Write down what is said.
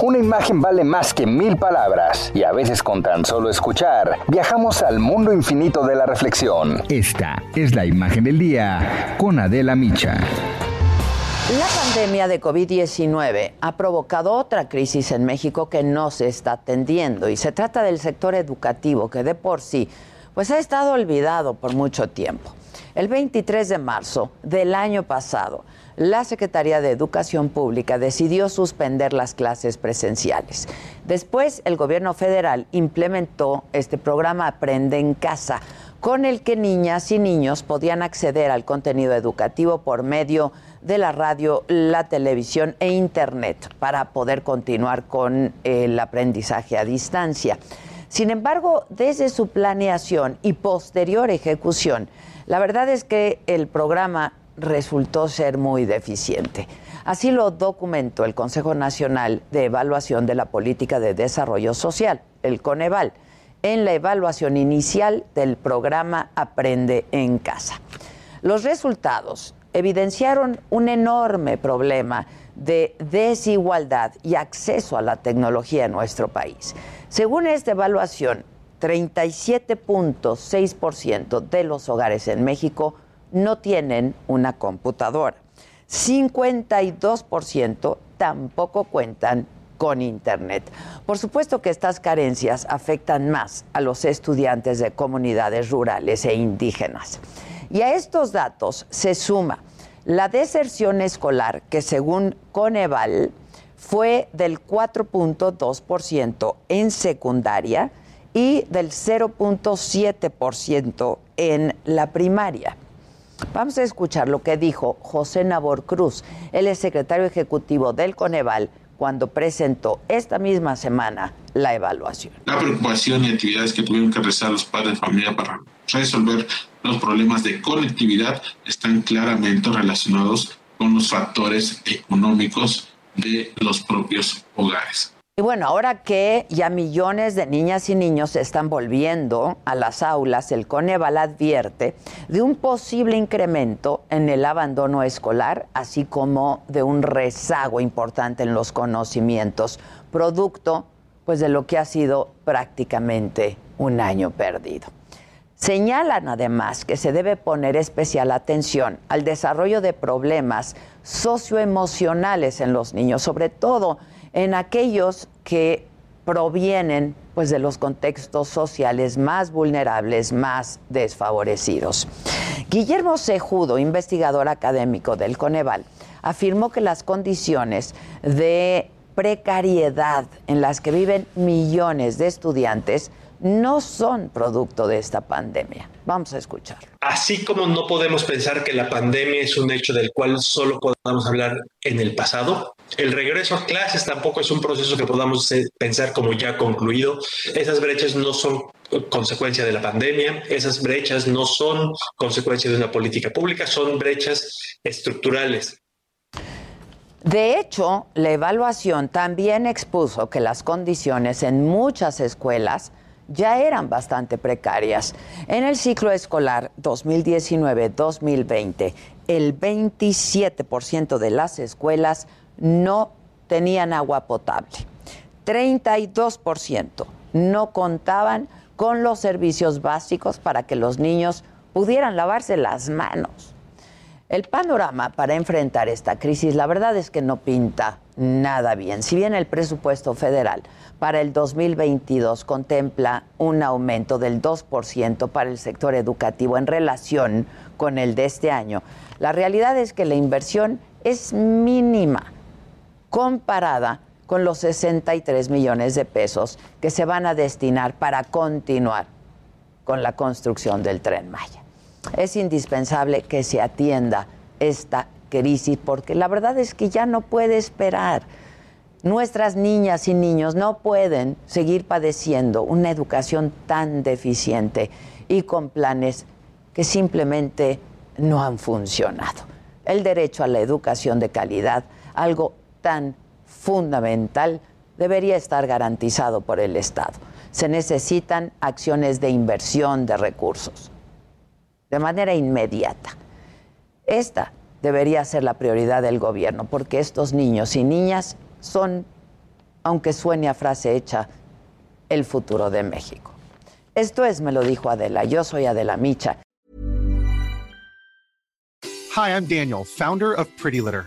Una imagen vale más que mil palabras y a veces con tan solo escuchar viajamos al mundo infinito de la reflexión. Esta es la imagen del día con Adela Micha. La pandemia de COVID-19 ha provocado otra crisis en México que no se está atendiendo y se trata del sector educativo que de por sí pues ha estado olvidado por mucho tiempo. El 23 de marzo del año pasado, la Secretaría de Educación Pública decidió suspender las clases presenciales. Después, el gobierno federal implementó este programa Aprende en Casa, con el que niñas y niños podían acceder al contenido educativo por medio de la radio, la televisión e Internet para poder continuar con el aprendizaje a distancia. Sin embargo, desde su planeación y posterior ejecución, la verdad es que el programa resultó ser muy deficiente. Así lo documentó el Consejo Nacional de Evaluación de la Política de Desarrollo Social, el Coneval, en la evaluación inicial del programa Aprende en Casa. Los resultados evidenciaron un enorme problema de desigualdad y acceso a la tecnología en nuestro país. Según esta evaluación, 37.6% de los hogares en México no tienen una computadora. 52% tampoco cuentan con Internet. Por supuesto que estas carencias afectan más a los estudiantes de comunidades rurales e indígenas. Y a estos datos se suma la deserción escolar, que según Coneval fue del 4.2% en secundaria y del 0.7% en la primaria. Vamos a escuchar lo que dijo José Nabor Cruz, él es secretario ejecutivo del Coneval, cuando presentó esta misma semana la evaluación. La preocupación y actividades que tuvieron que realizar los padres de familia para resolver los problemas de conectividad están claramente relacionados con los factores económicos de los propios hogares. Y bueno, ahora que ya millones de niñas y niños están volviendo a las aulas, el Coneval advierte de un posible incremento en el abandono escolar, así como de un rezago importante en los conocimientos, producto pues de lo que ha sido prácticamente un año perdido. Señalan además que se debe poner especial atención al desarrollo de problemas socioemocionales en los niños, sobre todo en aquellos que provienen pues de los contextos sociales más vulnerables, más desfavorecidos. Guillermo Cejudo, investigador académico del Coneval, afirmó que las condiciones de precariedad en las que viven millones de estudiantes no son producto de esta pandemia. Vamos a escucharlo. Así como no podemos pensar que la pandemia es un hecho del cual solo podamos hablar en el pasado, el regreso a clases tampoco es un proceso que podamos eh, pensar como ya concluido. Esas brechas no son consecuencia de la pandemia, esas brechas no son consecuencia de una política pública, son brechas estructurales. De hecho, la evaluación también expuso que las condiciones en muchas escuelas ya eran bastante precarias. En el ciclo escolar 2019-2020, el 27% de las escuelas no tenían agua potable. 32% no contaban con los servicios básicos para que los niños pudieran lavarse las manos. El panorama para enfrentar esta crisis, la verdad es que no pinta nada bien. Si bien el presupuesto federal para el 2022 contempla un aumento del 2% para el sector educativo en relación con el de este año, la realidad es que la inversión es mínima comparada con los 63 millones de pesos que se van a destinar para continuar con la construcción del tren Maya. Es indispensable que se atienda esta crisis porque la verdad es que ya no puede esperar. Nuestras niñas y niños no pueden seguir padeciendo una educación tan deficiente y con planes que simplemente no han funcionado. El derecho a la educación de calidad, algo tan fundamental, debería estar garantizado por el Estado. Se necesitan acciones de inversión de recursos de manera inmediata. Esta debería ser la prioridad del gobierno, porque estos niños y niñas son, aunque suene a frase hecha, el futuro de México. Esto es, me lo dijo Adela, yo soy Adela Micha. Hi, I'm Daniel, founder of Pretty Litter.